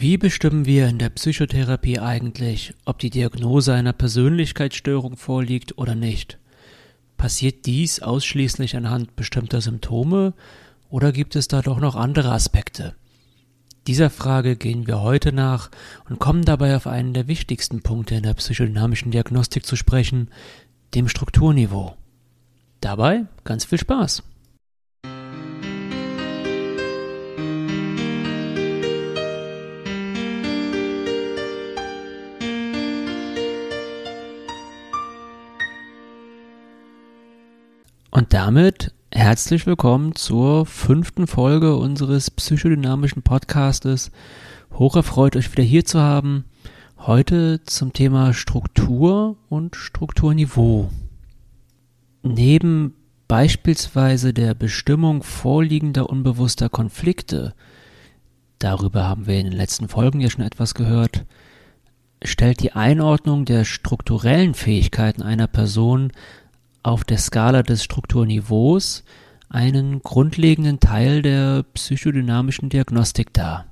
Wie bestimmen wir in der Psychotherapie eigentlich, ob die Diagnose einer Persönlichkeitsstörung vorliegt oder nicht? Passiert dies ausschließlich anhand bestimmter Symptome oder gibt es da doch noch andere Aspekte? Dieser Frage gehen wir heute nach und kommen dabei auf einen der wichtigsten Punkte in der psychodynamischen Diagnostik zu sprechen, dem Strukturniveau. Dabei ganz viel Spaß! Und damit herzlich willkommen zur fünften Folge unseres psychodynamischen Podcastes. Hoch erfreut, euch wieder hier zu haben. Heute zum Thema Struktur und Strukturniveau. Neben beispielsweise der Bestimmung vorliegender unbewusster Konflikte, darüber haben wir in den letzten Folgen ja schon etwas gehört, stellt die Einordnung der strukturellen Fähigkeiten einer Person auf der Skala des Strukturniveaus einen grundlegenden Teil der psychodynamischen Diagnostik dar.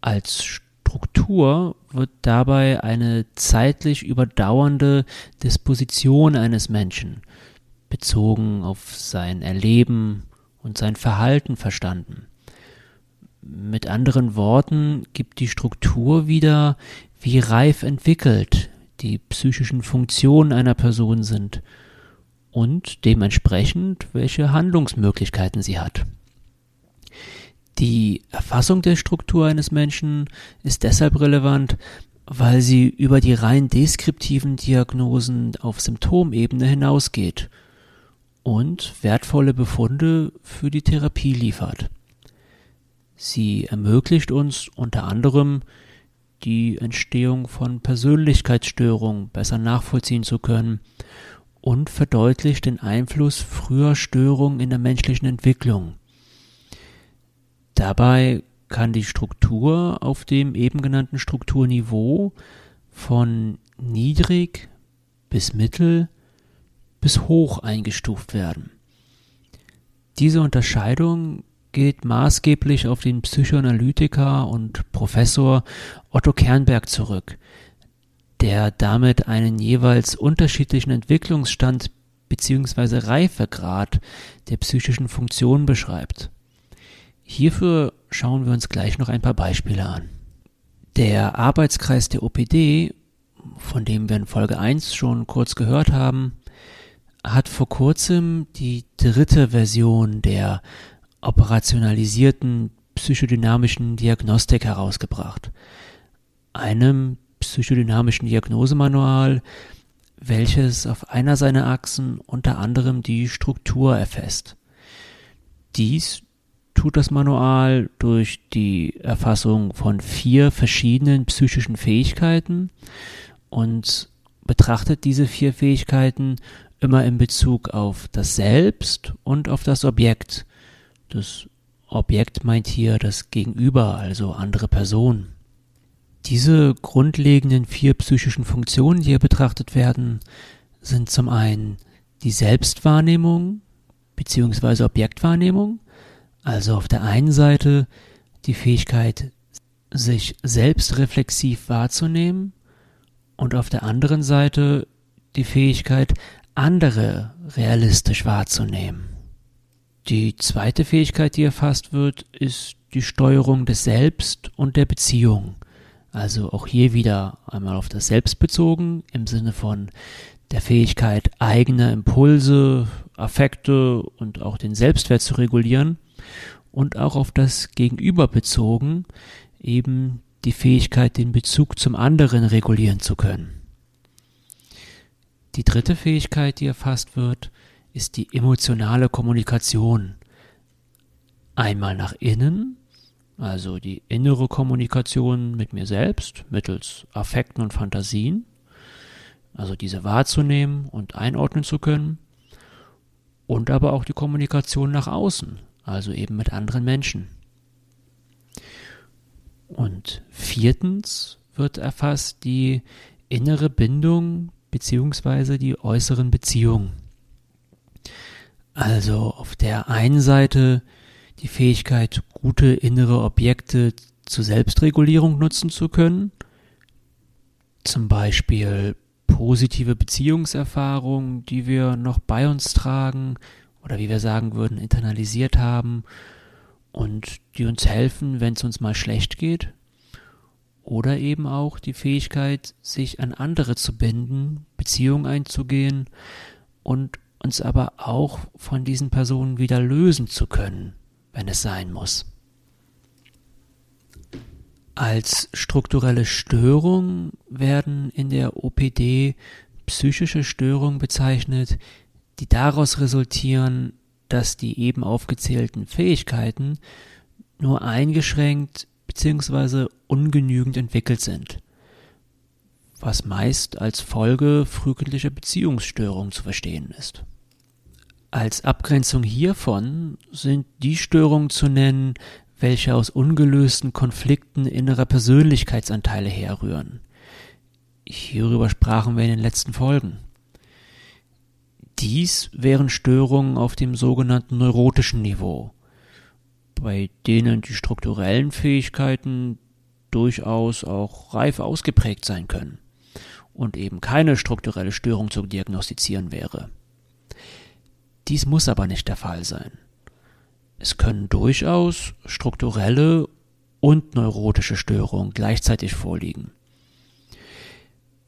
Als Struktur wird dabei eine zeitlich überdauernde Disposition eines Menschen bezogen auf sein Erleben und sein Verhalten verstanden. Mit anderen Worten gibt die Struktur wieder, wie reif entwickelt die psychischen Funktionen einer Person sind und dementsprechend welche Handlungsmöglichkeiten sie hat. Die Erfassung der Struktur eines Menschen ist deshalb relevant, weil sie über die rein deskriptiven Diagnosen auf Symptomebene hinausgeht und wertvolle Befunde für die Therapie liefert. Sie ermöglicht uns unter anderem die Entstehung von Persönlichkeitsstörungen besser nachvollziehen zu können und verdeutlicht den Einfluss früher Störungen in der menschlichen Entwicklung. Dabei kann die Struktur auf dem eben genannten Strukturniveau von niedrig bis mittel bis hoch eingestuft werden. Diese Unterscheidung geht maßgeblich auf den Psychoanalytiker und Professor Otto Kernberg zurück, der damit einen jeweils unterschiedlichen Entwicklungsstand bzw. Reifegrad der psychischen Funktion beschreibt. Hierfür schauen wir uns gleich noch ein paar Beispiele an. Der Arbeitskreis der OPD, von dem wir in Folge 1 schon kurz gehört haben, hat vor kurzem die dritte Version der operationalisierten psychodynamischen Diagnostik herausgebracht, einem psychodynamischen Diagnosemanual, welches auf einer seiner Achsen unter anderem die Struktur erfasst. Dies tut das Manual durch die Erfassung von vier verschiedenen psychischen Fähigkeiten und betrachtet diese vier Fähigkeiten immer in Bezug auf das Selbst und auf das Objekt, das Objekt meint hier das Gegenüber, also andere Personen. Diese grundlegenden vier psychischen Funktionen, die hier betrachtet werden, sind zum einen die Selbstwahrnehmung bzw. Objektwahrnehmung, also auf der einen Seite die Fähigkeit, sich selbstreflexiv wahrzunehmen und auf der anderen Seite die Fähigkeit, andere realistisch wahrzunehmen. Die zweite Fähigkeit, die erfasst wird, ist die Steuerung des Selbst und der Beziehung. Also auch hier wieder einmal auf das Selbst bezogen im Sinne von der Fähigkeit, eigene Impulse, Affekte und auch den Selbstwert zu regulieren und auch auf das Gegenüber bezogen, eben die Fähigkeit, den Bezug zum anderen regulieren zu können. Die dritte Fähigkeit, die erfasst wird, ist die emotionale Kommunikation. Einmal nach innen, also die innere Kommunikation mit mir selbst mittels Affekten und Fantasien, also diese wahrzunehmen und einordnen zu können, und aber auch die Kommunikation nach außen, also eben mit anderen Menschen. Und viertens wird erfasst die innere Bindung beziehungsweise die äußeren Beziehungen. Also auf der einen Seite die Fähigkeit, gute innere Objekte zur Selbstregulierung nutzen zu können, zum Beispiel positive Beziehungserfahrungen, die wir noch bei uns tragen oder wie wir sagen würden, internalisiert haben und die uns helfen, wenn es uns mal schlecht geht. Oder eben auch die Fähigkeit, sich an andere zu binden, Beziehungen einzugehen und uns aber auch von diesen Personen wieder lösen zu können, wenn es sein muss. Als strukturelle Störung werden in der OPD psychische Störungen bezeichnet, die daraus resultieren, dass die eben aufgezählten Fähigkeiten nur eingeschränkt bzw. ungenügend entwickelt sind, was meist als Folge frühkindlicher Beziehungsstörungen zu verstehen ist. Als Abgrenzung hiervon sind die Störungen zu nennen, welche aus ungelösten Konflikten innerer Persönlichkeitsanteile herrühren. Hierüber sprachen wir in den letzten Folgen. Dies wären Störungen auf dem sogenannten neurotischen Niveau, bei denen die strukturellen Fähigkeiten durchaus auch reif ausgeprägt sein können und eben keine strukturelle Störung zu diagnostizieren wäre. Dies muss aber nicht der Fall sein. Es können durchaus strukturelle und neurotische Störungen gleichzeitig vorliegen.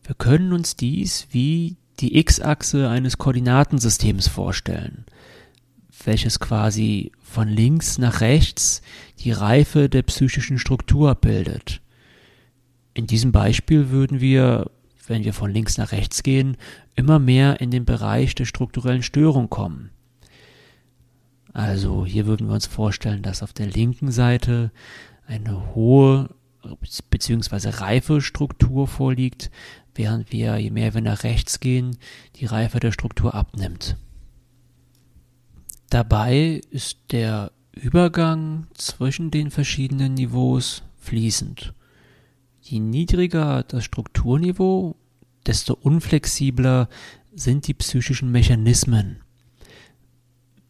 Wir können uns dies wie die X-Achse eines Koordinatensystems vorstellen, welches quasi von links nach rechts die Reife der psychischen Struktur bildet. In diesem Beispiel würden wir, wenn wir von links nach rechts gehen, immer mehr in den Bereich der strukturellen Störung kommen. Also hier würden wir uns vorstellen, dass auf der linken Seite eine hohe bzw. reife Struktur vorliegt, während wir, je mehr wir nach rechts gehen, die Reife der Struktur abnimmt. Dabei ist der Übergang zwischen den verschiedenen Niveaus fließend. Je niedriger das Strukturniveau, desto unflexibler sind die psychischen Mechanismen.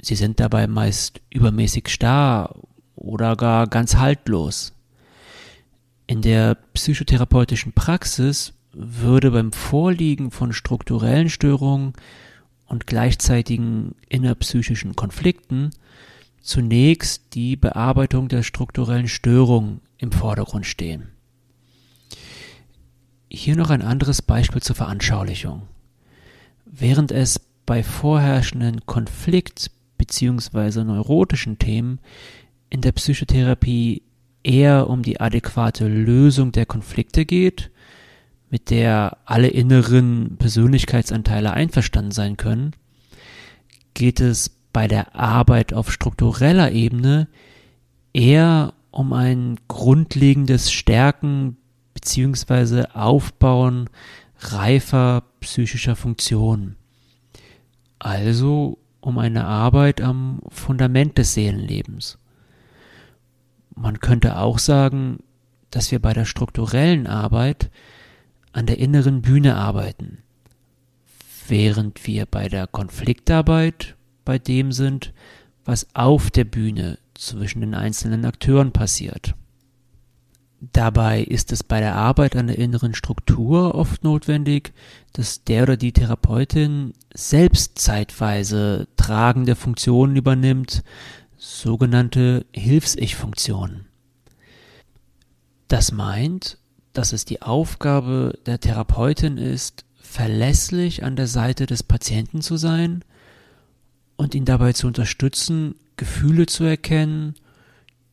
Sie sind dabei meist übermäßig starr oder gar ganz haltlos. In der psychotherapeutischen Praxis würde beim Vorliegen von strukturellen Störungen und gleichzeitigen innerpsychischen Konflikten zunächst die Bearbeitung der strukturellen Störung im Vordergrund stehen. Hier noch ein anderes Beispiel zur Veranschaulichung. Während es bei vorherrschenden Konflikt beziehungsweise neurotischen Themen in der Psychotherapie eher um die adäquate Lösung der Konflikte geht, mit der alle inneren Persönlichkeitsanteile einverstanden sein können, geht es bei der Arbeit auf struktureller Ebene eher um ein grundlegendes Stärken beziehungsweise Aufbauen reifer psychischer Funktionen. Also um eine Arbeit am Fundament des Seelenlebens. Man könnte auch sagen, dass wir bei der strukturellen Arbeit an der inneren Bühne arbeiten, während wir bei der Konfliktarbeit bei dem sind, was auf der Bühne zwischen den einzelnen Akteuren passiert. Dabei ist es bei der Arbeit an der inneren Struktur oft notwendig, dass der oder die Therapeutin selbst zeitweise tragende Funktionen übernimmt, sogenannte Hilfs-Ich-Funktionen. Das meint, dass es die Aufgabe der Therapeutin ist, verlässlich an der Seite des Patienten zu sein und ihn dabei zu unterstützen, Gefühle zu erkennen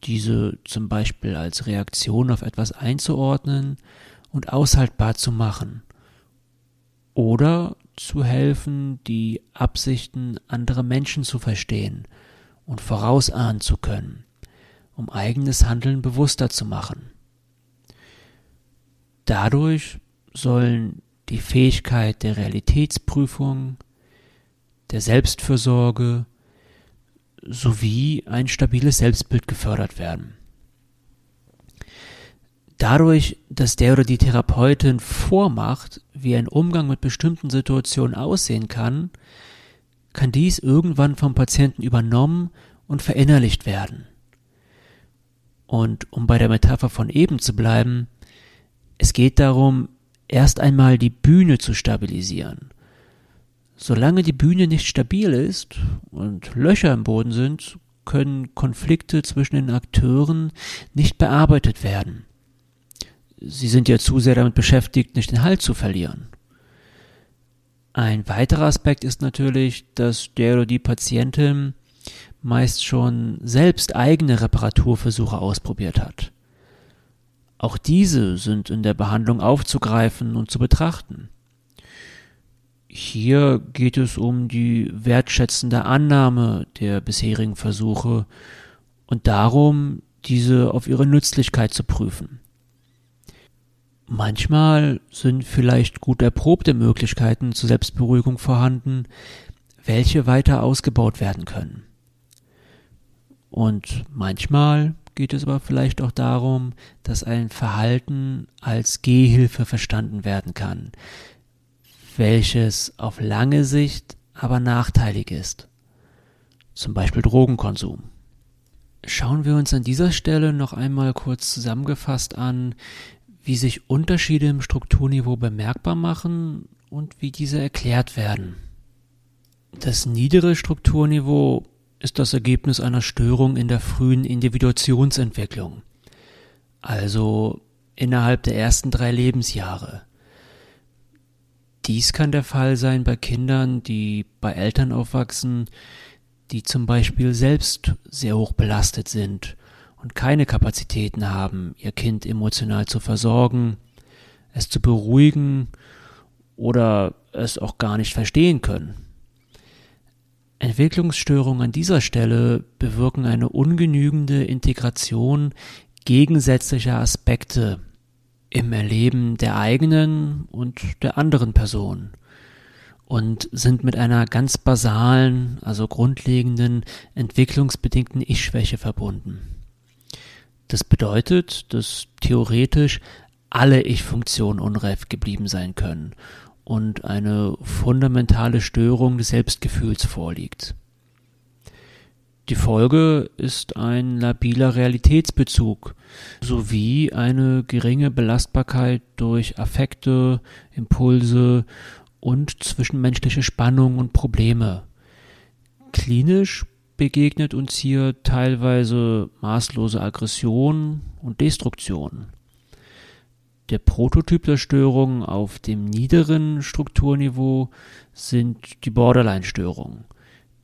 diese zum Beispiel als Reaktion auf etwas einzuordnen und aushaltbar zu machen. Oder zu helfen, die Absichten anderer Menschen zu verstehen und vorausahnen zu können, um eigenes Handeln bewusster zu machen. Dadurch sollen die Fähigkeit der Realitätsprüfung, der Selbstfürsorge sowie ein stabiles Selbstbild gefördert werden. Dadurch, dass der oder die Therapeutin vormacht, wie ein Umgang mit bestimmten Situationen aussehen kann, kann dies irgendwann vom Patienten übernommen und verinnerlicht werden. Und um bei der Metapher von eben zu bleiben, es geht darum, erst einmal die Bühne zu stabilisieren. Solange die Bühne nicht stabil ist und Löcher im Boden sind, können Konflikte zwischen den Akteuren nicht bearbeitet werden. Sie sind ja zu sehr damit beschäftigt, nicht den Halt zu verlieren. Ein weiterer Aspekt ist natürlich, dass der oder die Patientin meist schon selbst eigene Reparaturversuche ausprobiert hat. Auch diese sind in der Behandlung aufzugreifen und zu betrachten. Hier geht es um die wertschätzende Annahme der bisherigen Versuche und darum, diese auf ihre Nützlichkeit zu prüfen. Manchmal sind vielleicht gut erprobte Möglichkeiten zur Selbstberuhigung vorhanden, welche weiter ausgebaut werden können. Und manchmal geht es aber vielleicht auch darum, dass ein Verhalten als Gehhilfe verstanden werden kann, welches auf lange Sicht aber nachteilig ist. Zum Beispiel Drogenkonsum. Schauen wir uns an dieser Stelle noch einmal kurz zusammengefasst an, wie sich Unterschiede im Strukturniveau bemerkbar machen und wie diese erklärt werden. Das niedere Strukturniveau ist das Ergebnis einer Störung in der frühen Individuationsentwicklung, also innerhalb der ersten drei Lebensjahre. Dies kann der Fall sein bei Kindern, die bei Eltern aufwachsen, die zum Beispiel selbst sehr hoch belastet sind und keine Kapazitäten haben, ihr Kind emotional zu versorgen, es zu beruhigen oder es auch gar nicht verstehen können. Entwicklungsstörungen an dieser Stelle bewirken eine ungenügende Integration gegensätzlicher Aspekte im Erleben der eigenen und der anderen Person und sind mit einer ganz basalen, also grundlegenden entwicklungsbedingten Ich-Schwäche verbunden. Das bedeutet, dass theoretisch alle Ich-Funktionen unreif geblieben sein können und eine fundamentale Störung des Selbstgefühls vorliegt. Die Folge ist ein labiler Realitätsbezug sowie eine geringe Belastbarkeit durch Affekte, Impulse und zwischenmenschliche Spannung und Probleme. Klinisch begegnet uns hier teilweise maßlose Aggression und Destruktion. Der Prototyp der Störung auf dem niederen Strukturniveau sind die Borderline-Störungen,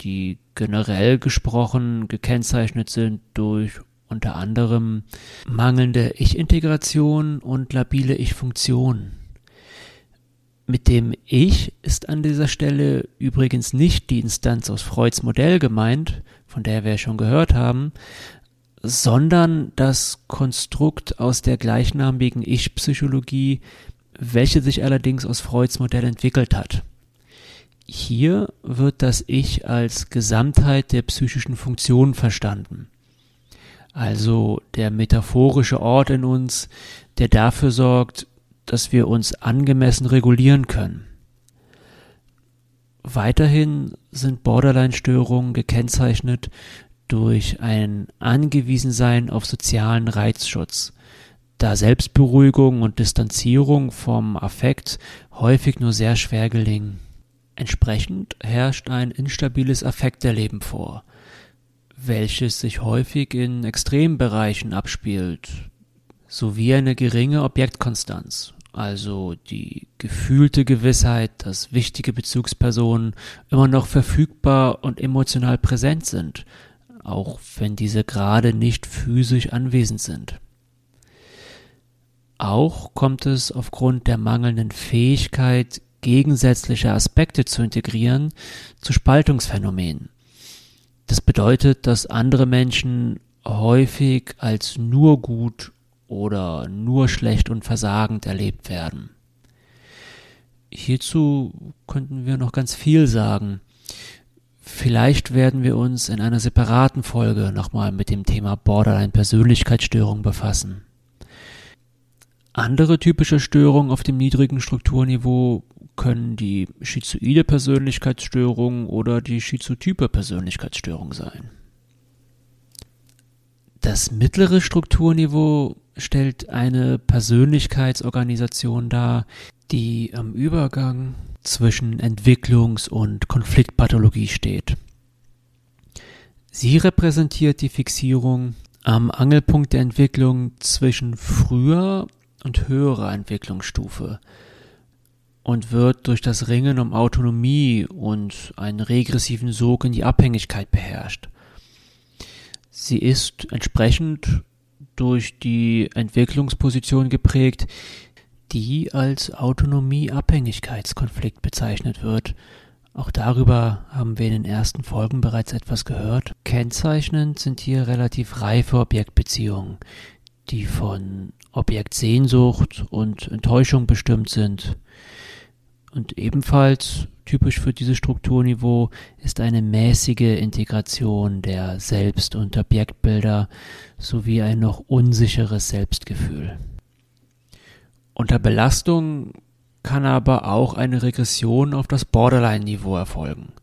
die generell gesprochen gekennzeichnet sind durch unter anderem mangelnde Ich-Integration und labile Ich-Funktion. Mit dem Ich ist an dieser Stelle übrigens nicht die Instanz aus Freuds Modell gemeint, von der wir schon gehört haben, sondern das Konstrukt aus der gleichnamigen Ich-Psychologie, welche sich allerdings aus Freuds Modell entwickelt hat. Hier wird das Ich als Gesamtheit der psychischen Funktionen verstanden. Also der metaphorische Ort in uns, der dafür sorgt, dass wir uns angemessen regulieren können. Weiterhin sind Borderline-Störungen gekennzeichnet durch ein Angewiesensein auf sozialen Reizschutz, da Selbstberuhigung und Distanzierung vom Affekt häufig nur sehr schwer gelingen. Entsprechend herrscht ein instabiles Affekterleben vor, welches sich häufig in Extrembereichen abspielt, sowie eine geringe Objektkonstanz also die gefühlte Gewissheit, dass wichtige Bezugspersonen immer noch verfügbar und emotional präsent sind, auch wenn diese gerade nicht physisch anwesend sind. Auch kommt es aufgrund der mangelnden Fähigkeit, gegensätzliche Aspekte zu integrieren, zu Spaltungsphänomenen. Das bedeutet, dass andere Menschen häufig als nur gut oder nur schlecht und versagend erlebt werden. Hierzu könnten wir noch ganz viel sagen. Vielleicht werden wir uns in einer separaten Folge nochmal mit dem Thema Borderline-Persönlichkeitsstörung befassen. Andere typische Störungen auf dem niedrigen Strukturniveau können die schizoide Persönlichkeitsstörung oder die schizotype Persönlichkeitsstörung sein. Das mittlere Strukturniveau stellt eine Persönlichkeitsorganisation dar, die am Übergang zwischen Entwicklungs- und Konfliktpathologie steht. Sie repräsentiert die Fixierung am Angelpunkt der Entwicklung zwischen früher und höherer Entwicklungsstufe und wird durch das Ringen um Autonomie und einen regressiven Sog in die Abhängigkeit beherrscht. Sie ist entsprechend durch die Entwicklungsposition geprägt, die als Autonomie-Abhängigkeitskonflikt bezeichnet wird. Auch darüber haben wir in den ersten Folgen bereits etwas gehört. Kennzeichnend sind hier relativ reife Objektbeziehungen, die von Objektsehnsucht und Enttäuschung bestimmt sind. Und ebenfalls typisch für dieses Strukturniveau ist eine mäßige Integration der Selbst- und Objektbilder sowie ein noch unsicheres Selbstgefühl. Unter Belastung kann aber auch eine Regression auf das Borderline-Niveau erfolgen.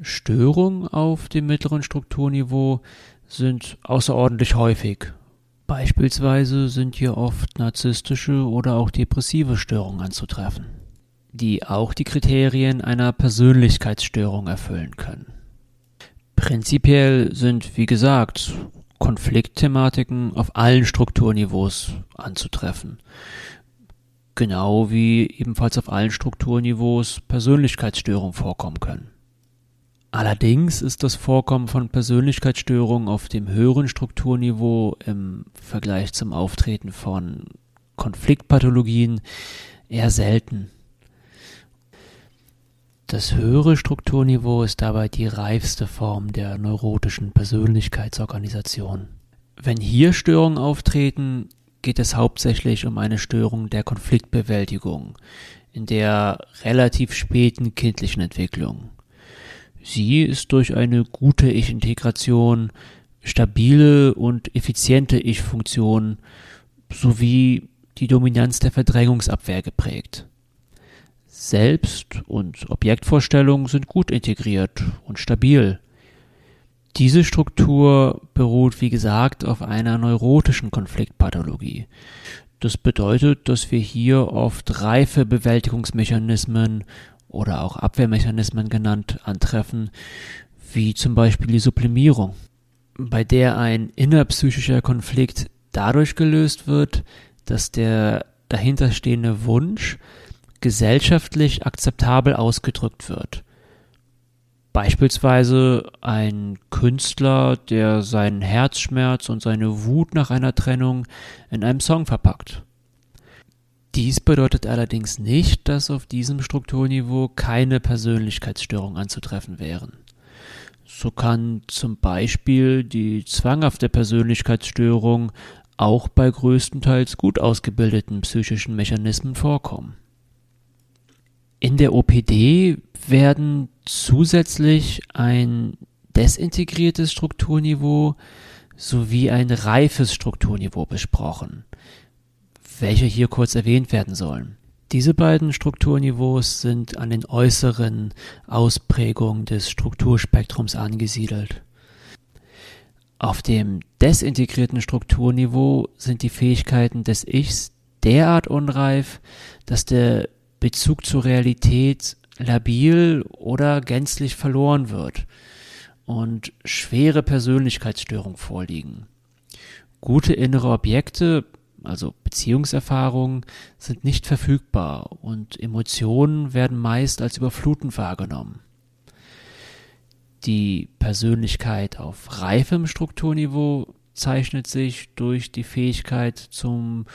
Störungen auf dem mittleren Strukturniveau sind außerordentlich häufig. Beispielsweise sind hier oft narzisstische oder auch depressive Störungen anzutreffen, die auch die Kriterien einer Persönlichkeitsstörung erfüllen können. Prinzipiell sind, wie gesagt, Konfliktthematiken auf allen Strukturniveaus anzutreffen. Genau wie ebenfalls auf allen Strukturniveaus Persönlichkeitsstörungen vorkommen können. Allerdings ist das Vorkommen von Persönlichkeitsstörungen auf dem höheren Strukturniveau im Vergleich zum Auftreten von Konfliktpathologien eher selten. Das höhere Strukturniveau ist dabei die reifste Form der neurotischen Persönlichkeitsorganisation. Wenn hier Störungen auftreten, geht es hauptsächlich um eine Störung der Konfliktbewältigung in der relativ späten kindlichen Entwicklung. Sie ist durch eine gute Ich-Integration, stabile und effiziente Ich-Funktion sowie die Dominanz der Verdrängungsabwehr geprägt. Selbst- und Objektvorstellungen sind gut integriert und stabil. Diese Struktur beruht, wie gesagt, auf einer neurotischen Konfliktpathologie. Das bedeutet, dass wir hier oft reife Bewältigungsmechanismen oder auch Abwehrmechanismen genannt antreffen, wie zum Beispiel die Sublimierung, bei der ein innerpsychischer Konflikt dadurch gelöst wird, dass der dahinterstehende Wunsch gesellschaftlich akzeptabel ausgedrückt wird. Beispielsweise ein Künstler, der seinen Herzschmerz und seine Wut nach einer Trennung in einem Song verpackt. Dies bedeutet allerdings nicht, dass auf diesem Strukturniveau keine Persönlichkeitsstörungen anzutreffen wären. So kann zum Beispiel die zwanghafte Persönlichkeitsstörung auch bei größtenteils gut ausgebildeten psychischen Mechanismen vorkommen. In der OPD werden zusätzlich ein desintegriertes Strukturniveau sowie ein reifes Strukturniveau besprochen, welche hier kurz erwähnt werden sollen. Diese beiden Strukturniveaus sind an den äußeren Ausprägungen des Strukturspektrums angesiedelt. Auf dem desintegrierten Strukturniveau sind die Fähigkeiten des Ichs derart unreif, dass der Bezug zur Realität labil oder gänzlich verloren wird und schwere Persönlichkeitsstörungen vorliegen. Gute innere Objekte, also Beziehungserfahrungen, sind nicht verfügbar und Emotionen werden meist als überflutend wahrgenommen. Die Persönlichkeit auf reifem Strukturniveau zeichnet sich durch die Fähigkeit zum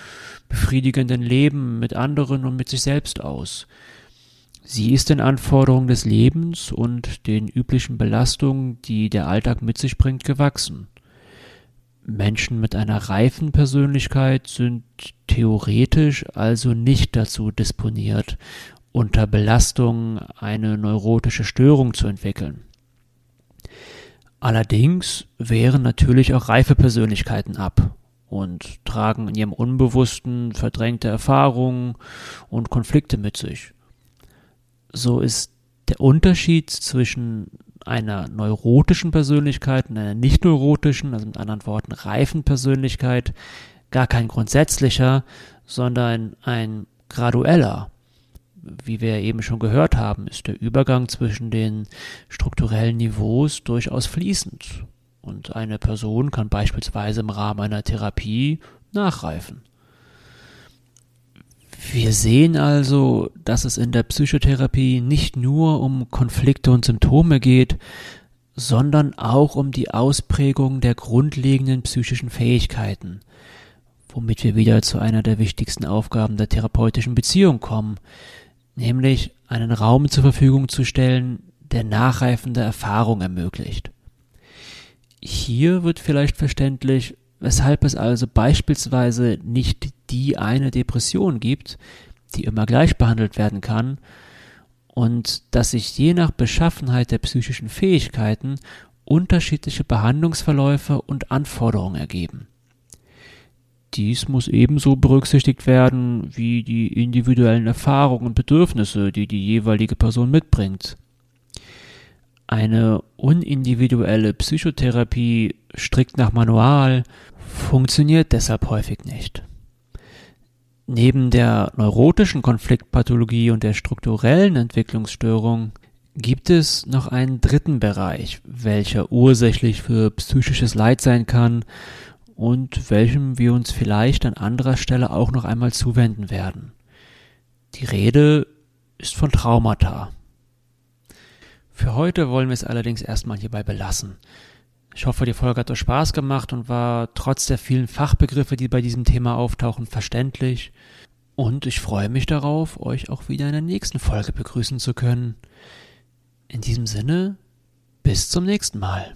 befriedigenden Leben mit anderen und mit sich selbst aus. Sie ist den Anforderungen des Lebens und den üblichen Belastungen, die der Alltag mit sich bringt, gewachsen. Menschen mit einer reifen Persönlichkeit sind theoretisch also nicht dazu disponiert, unter Belastung eine neurotische Störung zu entwickeln. Allerdings wehren natürlich auch reife Persönlichkeiten ab und tragen in ihrem Unbewussten verdrängte Erfahrungen und Konflikte mit sich. So ist der Unterschied zwischen einer neurotischen Persönlichkeit und einer nicht neurotischen, also mit anderen Worten reifen Persönlichkeit, gar kein grundsätzlicher, sondern ein gradueller. Wie wir eben schon gehört haben, ist der Übergang zwischen den strukturellen Niveaus durchaus fließend. Und eine Person kann beispielsweise im Rahmen einer Therapie nachreifen. Wir sehen also, dass es in der Psychotherapie nicht nur um Konflikte und Symptome geht, sondern auch um die Ausprägung der grundlegenden psychischen Fähigkeiten, womit wir wieder zu einer der wichtigsten Aufgaben der therapeutischen Beziehung kommen, nämlich einen Raum zur Verfügung zu stellen, der nachreifende Erfahrung ermöglicht. Hier wird vielleicht verständlich, weshalb es also beispielsweise nicht die eine Depression gibt, die immer gleich behandelt werden kann, und dass sich je nach Beschaffenheit der psychischen Fähigkeiten unterschiedliche Behandlungsverläufe und Anforderungen ergeben. Dies muss ebenso berücksichtigt werden wie die individuellen Erfahrungen und Bedürfnisse, die die jeweilige Person mitbringt. Eine unindividuelle Psychotherapie strikt nach Manual funktioniert deshalb häufig nicht. Neben der neurotischen Konfliktpathologie und der strukturellen Entwicklungsstörung gibt es noch einen dritten Bereich, welcher ursächlich für psychisches Leid sein kann und welchem wir uns vielleicht an anderer Stelle auch noch einmal zuwenden werden. Die Rede ist von Traumata. Für heute wollen wir es allerdings erstmal hierbei belassen. Ich hoffe, die Folge hat euch Spaß gemacht und war trotz der vielen Fachbegriffe, die bei diesem Thema auftauchen, verständlich. Und ich freue mich darauf, euch auch wieder in der nächsten Folge begrüßen zu können. In diesem Sinne, bis zum nächsten Mal.